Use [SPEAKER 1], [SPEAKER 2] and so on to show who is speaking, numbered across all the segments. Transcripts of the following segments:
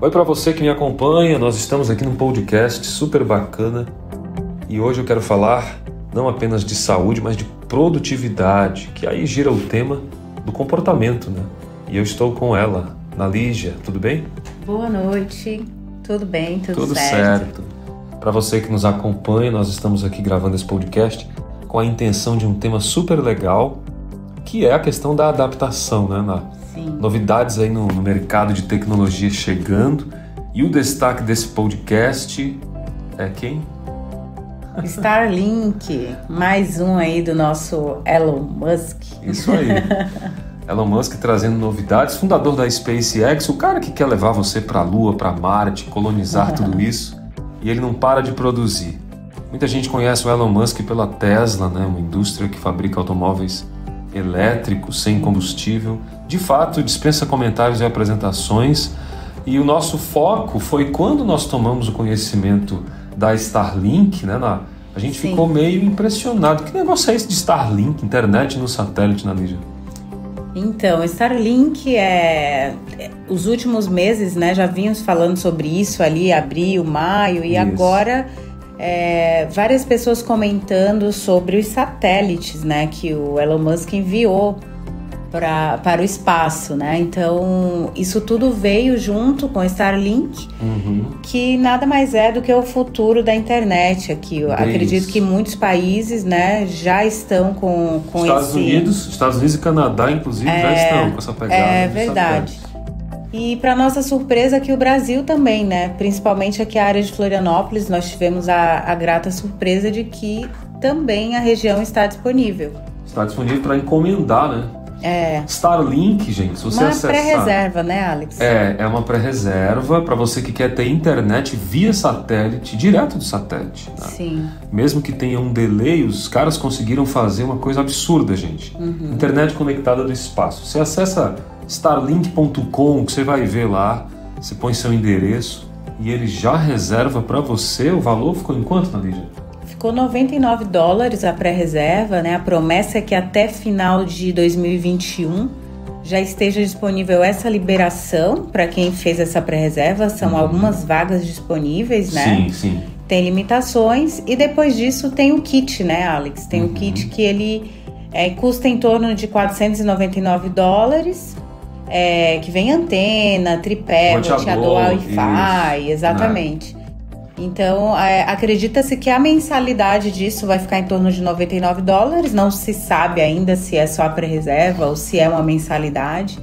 [SPEAKER 1] Oi para você que me acompanha, nós estamos aqui num podcast super bacana e hoje eu quero falar não apenas de saúde, mas de produtividade, que aí gira o tema do comportamento, né? E eu estou com ela, Nalígia, tudo bem?
[SPEAKER 2] Boa noite, tudo bem, tudo,
[SPEAKER 1] tudo
[SPEAKER 2] certo.
[SPEAKER 1] certo. Para você que nos acompanha, nós estamos aqui gravando esse podcast com a intenção de um tema super legal, que é a questão da adaptação, né, Ná?
[SPEAKER 2] Sim.
[SPEAKER 1] novidades aí no, no, mercado de tecnologia chegando. E o destaque desse podcast é quem?
[SPEAKER 2] Starlink, mais um aí do nosso Elon Musk.
[SPEAKER 1] Isso aí. Elon Musk trazendo novidades, fundador da SpaceX, o cara que quer levar você para a Lua, para Marte, colonizar uhum. tudo isso, e ele não para de produzir. Muita gente conhece o Elon Musk pela Tesla, né, uma indústria que fabrica automóveis elétricos sem combustível. De fato, dispensa comentários e apresentações. E o nosso foco foi quando nós tomamos o conhecimento da Starlink, né, na, a gente Sim. ficou meio impressionado. Que negócio é esse de Starlink, internet no satélite, na mídia?
[SPEAKER 2] Então, Starlink é. Os últimos meses, né, já vínhamos falando sobre isso ali, abril, maio, e isso. agora é, várias pessoas comentando sobre os satélites, né, que o Elon Musk enviou pra, para o espaço, né? Então, isso tudo veio junto com o Starlink,
[SPEAKER 1] uhum.
[SPEAKER 2] que nada mais é do que o futuro da internet aqui. Eu acredito que muitos países, né, já estão com, com
[SPEAKER 1] Estados
[SPEAKER 2] esse...
[SPEAKER 1] Unidos, Estados Unidos e Canadá, inclusive, é, já estão com essa pegada.
[SPEAKER 2] É verdade. E para nossa surpresa aqui o Brasil também, né? Principalmente aqui a área de Florianópolis, nós tivemos a, a grata surpresa de que também a região está disponível.
[SPEAKER 1] Está disponível para encomendar, né?
[SPEAKER 2] É.
[SPEAKER 1] Starlink, gente, se você
[SPEAKER 2] uma
[SPEAKER 1] acessar...
[SPEAKER 2] pré-reserva, né, Alex?
[SPEAKER 1] É, é uma pré-reserva para você que quer ter internet via satélite, direto do satélite. Né?
[SPEAKER 2] Sim.
[SPEAKER 1] Mesmo que tenha um delay, os caras conseguiram fazer uma coisa absurda, gente.
[SPEAKER 2] Uhum.
[SPEAKER 1] Internet conectada do espaço. Você acessa starlink.com, que você vai ver lá, você põe seu endereço e ele já reserva para você. O valor ficou em quanto, Nadija?
[SPEAKER 2] Ficou 99 dólares a pré-reserva, né? A promessa é que até final de 2021 já esteja disponível essa liberação para quem fez essa pré-reserva. São uhum. algumas vagas disponíveis, né?
[SPEAKER 1] Sim, sim.
[SPEAKER 2] Tem limitações e depois disso tem o kit, né, Alex? Tem uhum. o kit que ele é, custa em torno de 499 dólares. É, que vem antena, tripé, roteador, Wi-Fi, exatamente. Né? Então, é, acredita-se que a mensalidade disso vai ficar em torno de 99 dólares. Não se sabe ainda se é só a pré-reserva ou se é uma mensalidade.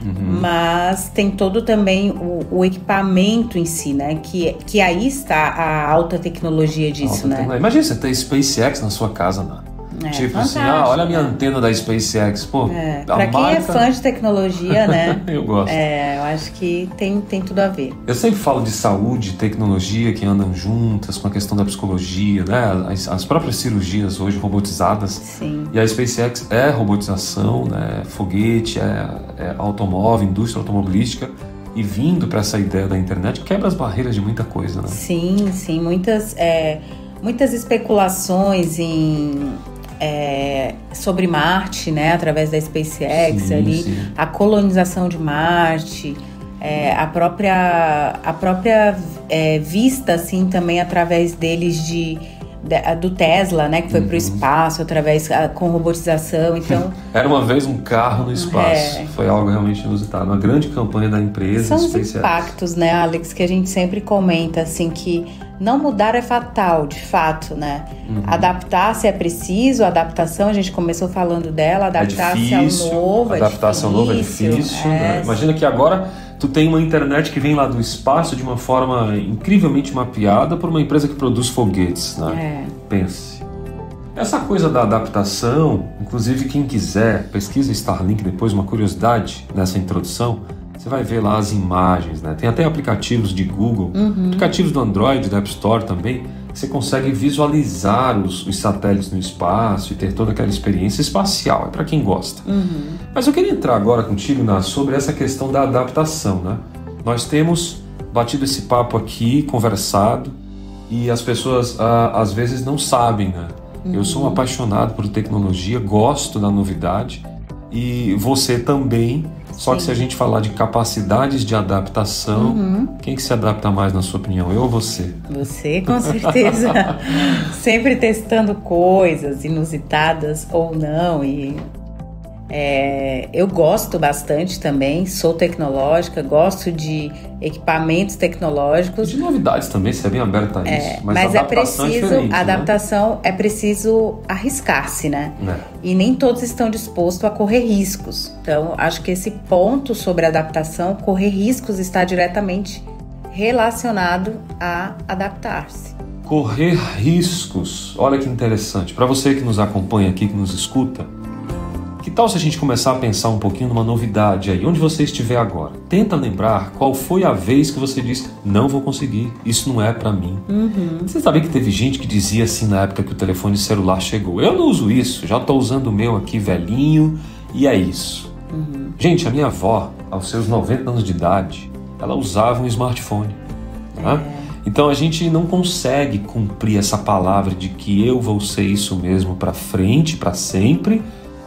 [SPEAKER 1] Uhum.
[SPEAKER 2] Mas tem todo também o, o, equipamento em si, né? Que, que aí está a alta tecnologia disso, alta né?
[SPEAKER 1] Tecnologia. Imagina você ter SpaceX na sua casa, né? É, tipo assim, ah, olha a minha né? antena da SpaceX. Pô,
[SPEAKER 2] é, pra quem é marca... é fã de tecnologia, né?
[SPEAKER 1] eu gosto.
[SPEAKER 2] É, eu acho que tem, tem tudo a ver.
[SPEAKER 1] Eu sempre falo de saúde, tecnologia que andam juntas com a questão da psicologia, né? As, as próprias cirurgias hoje robotizadas.
[SPEAKER 2] Sim.
[SPEAKER 1] E a SpaceX é robotização, né? Foguete, é, é automóvel, indústria automobilística e vindo para essa ideia da internet quebra as barreiras de muita coisa, né?
[SPEAKER 2] Sim, sim, muitas é, muitas especulações em é, sobre Marte, né, através da SpaceX
[SPEAKER 1] sim,
[SPEAKER 2] ali,
[SPEAKER 1] sim.
[SPEAKER 2] a colonização de Marte, é, a própria a própria é, vista assim também através deles de, de do Tesla, né, que foi uhum. para o espaço através com robotização. Então
[SPEAKER 1] era uma vez um carro no espaço. É. Foi algo realmente inusitado, uma grande campanha da empresa.
[SPEAKER 2] São os impactos, né, Alex, que a gente sempre comenta assim que não mudar é fatal, de fato, né?
[SPEAKER 1] Uhum.
[SPEAKER 2] Adaptar-se é preciso, adaptação, a gente começou falando dela,
[SPEAKER 1] é
[SPEAKER 2] adaptar-se
[SPEAKER 1] é
[SPEAKER 2] ao novo
[SPEAKER 1] adaptar-se ao novo é difícil.
[SPEAKER 2] É...
[SPEAKER 1] Né? Imagina que agora tu tem uma internet que vem lá do espaço de uma forma incrivelmente mapeada por uma empresa que produz foguetes, né?
[SPEAKER 2] É.
[SPEAKER 1] Pense. Essa coisa da adaptação, inclusive quem quiser, pesquisa Starlink depois, uma curiosidade nessa introdução, você vai ver lá as imagens, né? Tem até aplicativos de Google,
[SPEAKER 2] uhum.
[SPEAKER 1] aplicativos do Android, da App Store também, você consegue visualizar os, os, satélites no espaço e ter toda aquela experiência espacial, é para quem gosta.
[SPEAKER 2] Uhum.
[SPEAKER 1] Mas eu queria entrar agora contigo na, sobre essa questão da adaptação, né? Nós temos batido esse papo aqui, conversado, e as pessoas ah, às vezes não sabem, né? Uhum. Eu sou um uhum. apaixonado por tecnologia, gosto da novidade e você também. Só Sim. que se a gente falar de capacidades de adaptação, uhum. quem que se adapta mais na sua opinião, eu ou você?
[SPEAKER 2] Você, com certeza. Sempre testando coisas inusitadas ou não e é, eu gosto bastante também, sou tecnológica, gosto de equipamentos tecnológicos.
[SPEAKER 1] De novidades também, você é bem aberta a isso.
[SPEAKER 2] É, mas, mas é, é preciso, é a adaptação né? é preciso arriscar-se, né? É. E nem todos estão dispostos a correr riscos. Então, acho que esse ponto sobre adaptação, correr riscos, está diretamente relacionado a adaptar-se.
[SPEAKER 1] Correr riscos, olha que interessante. Para você que nos acompanha aqui, que nos escuta, tal se a gente começar a pensar um pouquinho numa novidade aí, onde você estiver agora? Tenta lembrar qual foi a vez que você disse: Não vou conseguir, isso não é para mim. Uhum. Você sabia que teve gente que dizia assim na época que o telefone celular chegou: Eu não uso isso, já tô usando o meu aqui velhinho e é isso. Uhum. Gente, a minha avó, aos seus 90 anos de idade, ela usava um smartphone. Né? Então a gente não consegue cumprir essa palavra de que eu vou ser isso mesmo para frente, para sempre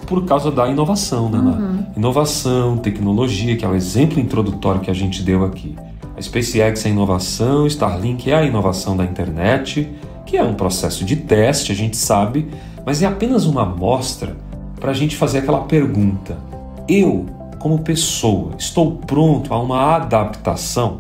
[SPEAKER 1] por causa da inovação, né? Uhum. Inovação, tecnologia, que é o exemplo introdutório que a gente deu aqui. A SpaceX é a inovação, Starlink é a inovação da internet, que é um processo de teste, a gente sabe, mas é apenas uma amostra para a gente fazer aquela pergunta: eu, como pessoa, estou pronto a uma adaptação?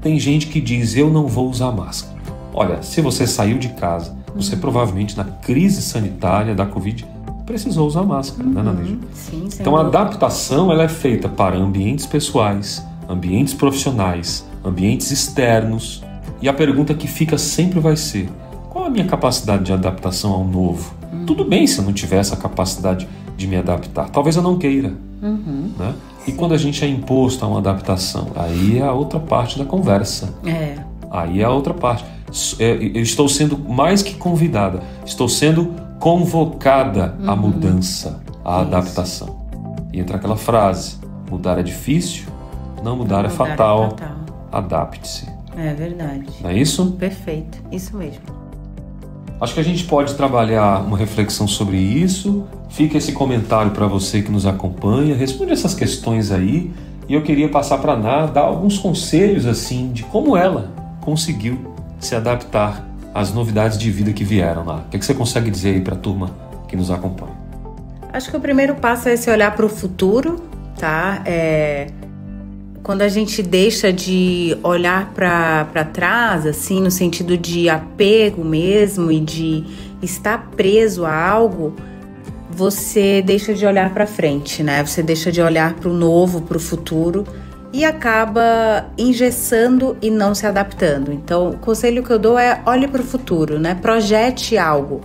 [SPEAKER 1] Tem gente que diz: eu não vou usar máscara. Olha, se você saiu de casa, você uhum. provavelmente na crise sanitária da Covid precisou usar máscara, né, uhum. né, Nadeja? Sim, então a adaptação ela é feita para ambientes pessoais, ambientes profissionais, ambientes externos. E a pergunta que fica sempre vai ser: qual a minha capacidade de adaptação ao novo? Uhum. Tudo bem se eu não tiver essa capacidade de me adaptar. Talvez eu não queira. Uhum. Né? E quando a gente é imposto a uma adaptação, aí é a outra parte da conversa. É. Aí é a outra parte. É, eu estou sendo mais que convidada, estou sendo convocada uhum. à mudança, à adaptação. E entra aquela frase: mudar é difícil, não mudar, é, fatal. é fatal. Adapte-se.
[SPEAKER 2] É verdade.
[SPEAKER 1] Não é isso?
[SPEAKER 2] Perfeito, isso mesmo.
[SPEAKER 1] Acho que a gente pode trabalhar uma reflexão sobre isso. Fica esse comentário para você que nos acompanha, responde essas questões aí. E eu queria passar para Ná dar alguns conselhos assim de como ela conseguiu se adaptar as novidades de vida que vieram lá. O que, é que você consegue dizer aí para a turma que nos acompanha?
[SPEAKER 2] Acho que o primeiro passo é esse olhar para o futuro, tá? É, quando a gente deixa de olhar para trás, assim, no sentido de apego mesmo e de estar preso a algo, você deixa de olhar para frente, né? Você deixa de olhar para o novo, para o futuro e acaba engessando e não se adaptando. Então, o conselho que eu dou é olhe para o futuro, né? Projete algo.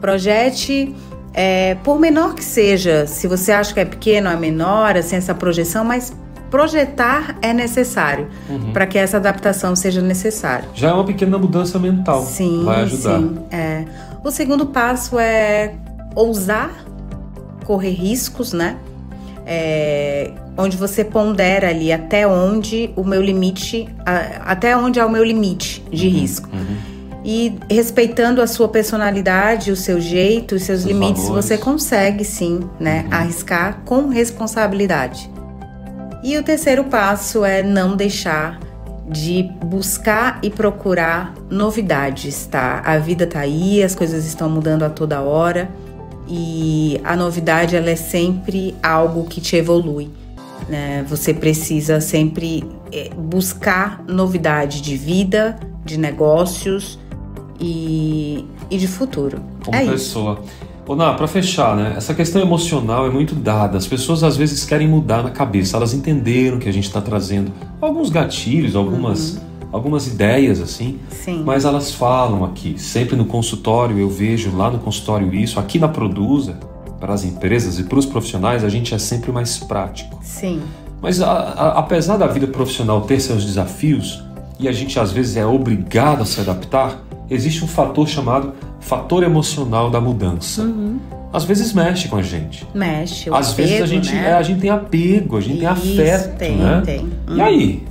[SPEAKER 2] Projete, é, por menor que seja, se você acha que é pequeno, é menor, assim, essa projeção, mas projetar é necessário uhum. para que essa adaptação seja necessária.
[SPEAKER 1] Já é uma pequena mudança mental. Sim, vai ajudar. Sim,
[SPEAKER 2] é. O segundo passo é ousar correr riscos, né? É, onde você pondera ali até onde o meu limite, até onde é o meu limite de uhum, risco. Uhum. E respeitando a sua personalidade, o seu jeito, os seus, limites, valores. você consegue sim, né, uhum. arriscar com responsabilidade. E o terceiro passo é não deixar de buscar e procurar novidades, tá? A vida tá aí, as coisas estão mudando a toda hora e a novidade ela é sempre algo que te evolui. Né? Você precisa sempre eh, buscar novidade de vida, de negócios e, e de futuro.
[SPEAKER 1] Como é pessoa. Ná, para fechar, né? Essa questão emocional é muito dada. As pessoas às vezes querem mudar na cabeça. Elas entenderam que a gente está trazendo alguns gatilhos, algumas, uhum. algumas ideias assim. Sim. Mas elas falam aqui. Sempre no consultório eu vejo lá no consultório isso. Aqui na Produza para as empresas e para os profissionais, a gente é sempre mais prático.
[SPEAKER 2] Sim.
[SPEAKER 1] Mas a, a, apesar da vida profissional ter seus desafios e a gente às vezes é obrigado a se adaptar, existe um fator chamado fator emocional da mudança. Uhum. Às vezes mexe com a gente.
[SPEAKER 2] Mexe.
[SPEAKER 1] Às
[SPEAKER 2] apego,
[SPEAKER 1] vezes a gente,
[SPEAKER 2] né?
[SPEAKER 1] é, a gente tem apego, a gente Isso, tem afeto, tem, né? Tem. E aí?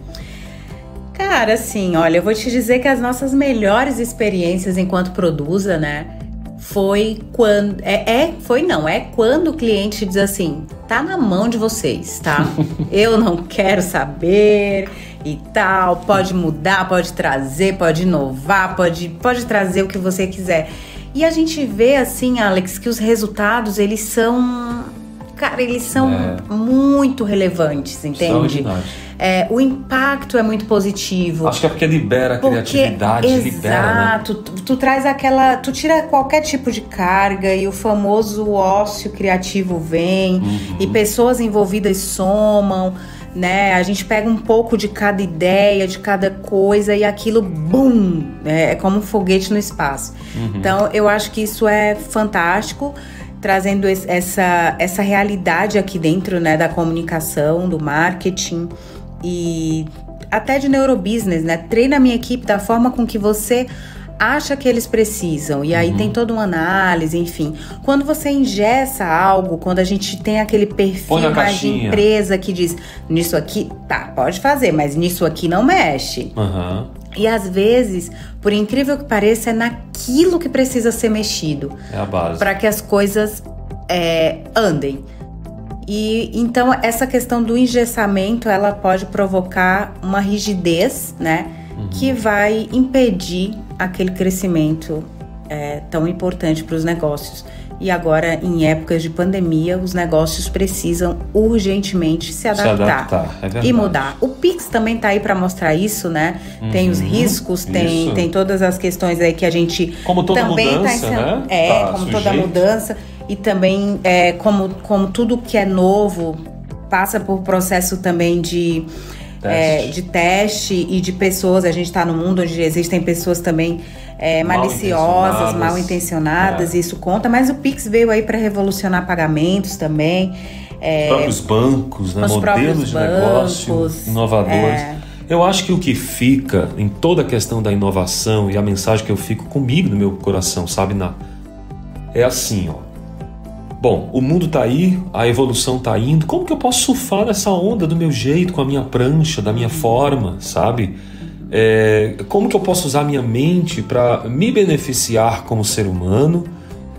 [SPEAKER 2] Cara, assim, olha, eu vou te dizer que as nossas melhores experiências enquanto produza, né? Foi quando. É, é, foi não, é quando o cliente diz assim: tá na mão de vocês, tá? eu não quero saber e tal. Pode mudar, pode trazer, pode inovar, pode, pode trazer o que você quiser. E a gente vê assim, Alex, que os resultados eles são, cara, eles são é. muito relevantes, entende? É, o impacto é muito positivo.
[SPEAKER 1] Acho que é porque libera a porque, criatividade, exato, libera, né?
[SPEAKER 2] Tu, tu traz aquela, tu tira qualquer tipo de carga e o famoso ócio criativo vem uhum. e pessoas envolvidas somam né? A gente pega um pouco de cada ideia, de cada coisa e aquilo, bum, é, é como um foguete no espaço. Uhum. Então, eu acho que isso é fantástico, trazendo essa, essa realidade aqui dentro, né, da comunicação, do marketing e até de neurobusiness, né? Treina a minha equipe da forma com que você acha que eles precisam. E aí uhum. tem toda uma análise, enfim. Quando você ingessa algo, quando a gente tem aquele perfil mais de empresa que diz, nisso aqui, tá, pode fazer, mas nisso aqui não mexe. Uhum. E às vezes, por incrível que pareça, é naquilo que precisa ser mexido.
[SPEAKER 1] É a base.
[SPEAKER 2] Para que as coisas é, andem. E então essa questão do engessamento, ela pode provocar uma rigidez, né? Uhum. Que vai impedir aquele crescimento é, tão importante para os negócios. E agora, em épocas de pandemia, os negócios precisam urgentemente se adaptar, se adaptar é e mudar. O Pix também está aí para mostrar isso, né? Uhum, tem os uhum. riscos, tem, tem todas as questões aí que a gente
[SPEAKER 1] como toda
[SPEAKER 2] também
[SPEAKER 1] tá mudança,
[SPEAKER 2] tá
[SPEAKER 1] né?
[SPEAKER 2] É, tá como sujeito. toda mudança e também é, como como tudo que é novo passa por processo também de é, de teste e de pessoas. A gente está no mundo onde existem pessoas também é, maliciosas, mal intencionadas, é. isso conta. Mas o Pix veio aí para revolucionar pagamentos também.
[SPEAKER 1] É, os próprios bancos, né? modelos de bancos, negócio inovadores. É. Eu acho que o que fica em toda a questão da inovação e a mensagem que eu fico comigo no meu coração, sabe, na é assim, ó. Bom, o mundo está aí, a evolução está indo. Como que eu posso surfar nessa onda do meu jeito, com a minha prancha, da minha forma, sabe? É, como que eu posso usar a minha mente para me beneficiar como ser humano,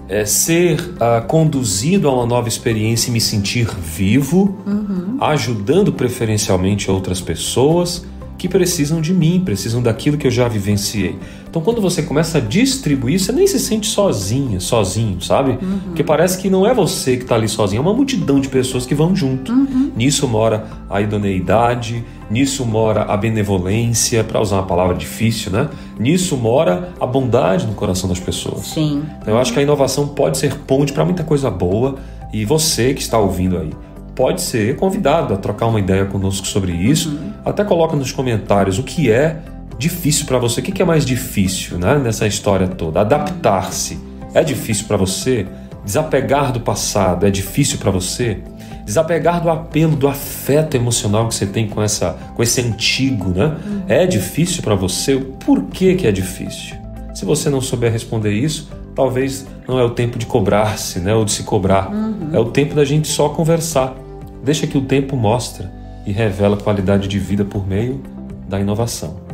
[SPEAKER 1] é, ser uh, conduzido a uma nova experiência e me sentir vivo, uhum. ajudando preferencialmente outras pessoas que precisam de mim, precisam daquilo que eu já vivenciei. Então, quando você começa a distribuir, você nem se sente sozinha, sozinho, sabe? Uhum. Porque parece que não é você que está ali sozinho, é uma multidão de pessoas que vão junto. Uhum. Nisso mora a idoneidade, nisso mora a benevolência, para usar uma palavra difícil, né? Nisso mora a bondade no coração das pessoas.
[SPEAKER 2] Sim.
[SPEAKER 1] Então, eu acho que a inovação pode ser ponte para muita coisa boa e você que está ouvindo aí pode ser convidado a trocar uma ideia conosco sobre isso. Uhum. Até coloca nos comentários o que é difícil para você. O que é mais difícil né, nessa história toda? Adaptar-se. É difícil para você? Desapegar do passado é difícil para você? Desapegar do apelo, do afeto emocional que você tem com, essa, com esse antigo, né? Uhum. É difícil para você? Por que, que é difícil? Se você não souber responder isso, talvez não é o tempo de cobrar-se, né? Ou de se cobrar. Uhum. É o tempo da gente só conversar Deixa que o tempo mostra e revela qualidade de vida por meio da inovação.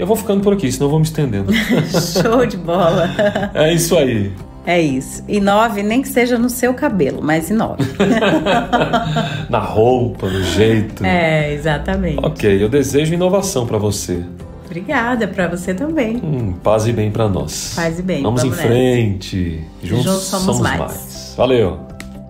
[SPEAKER 1] Eu vou ficando por aqui, senão eu vou me estendendo.
[SPEAKER 2] Show de bola!
[SPEAKER 1] É isso aí.
[SPEAKER 2] É isso. Inove, nem que seja no seu cabelo, mas inove.
[SPEAKER 1] Na roupa, no jeito.
[SPEAKER 2] É, exatamente.
[SPEAKER 1] Ok, eu desejo inovação para você.
[SPEAKER 2] Obrigada, para você também.
[SPEAKER 1] Hum, paz e bem para nós.
[SPEAKER 2] Paz e bem.
[SPEAKER 1] Vamos, vamos em frente. Juntos, Juntos somos, somos mais. mais. Valeu.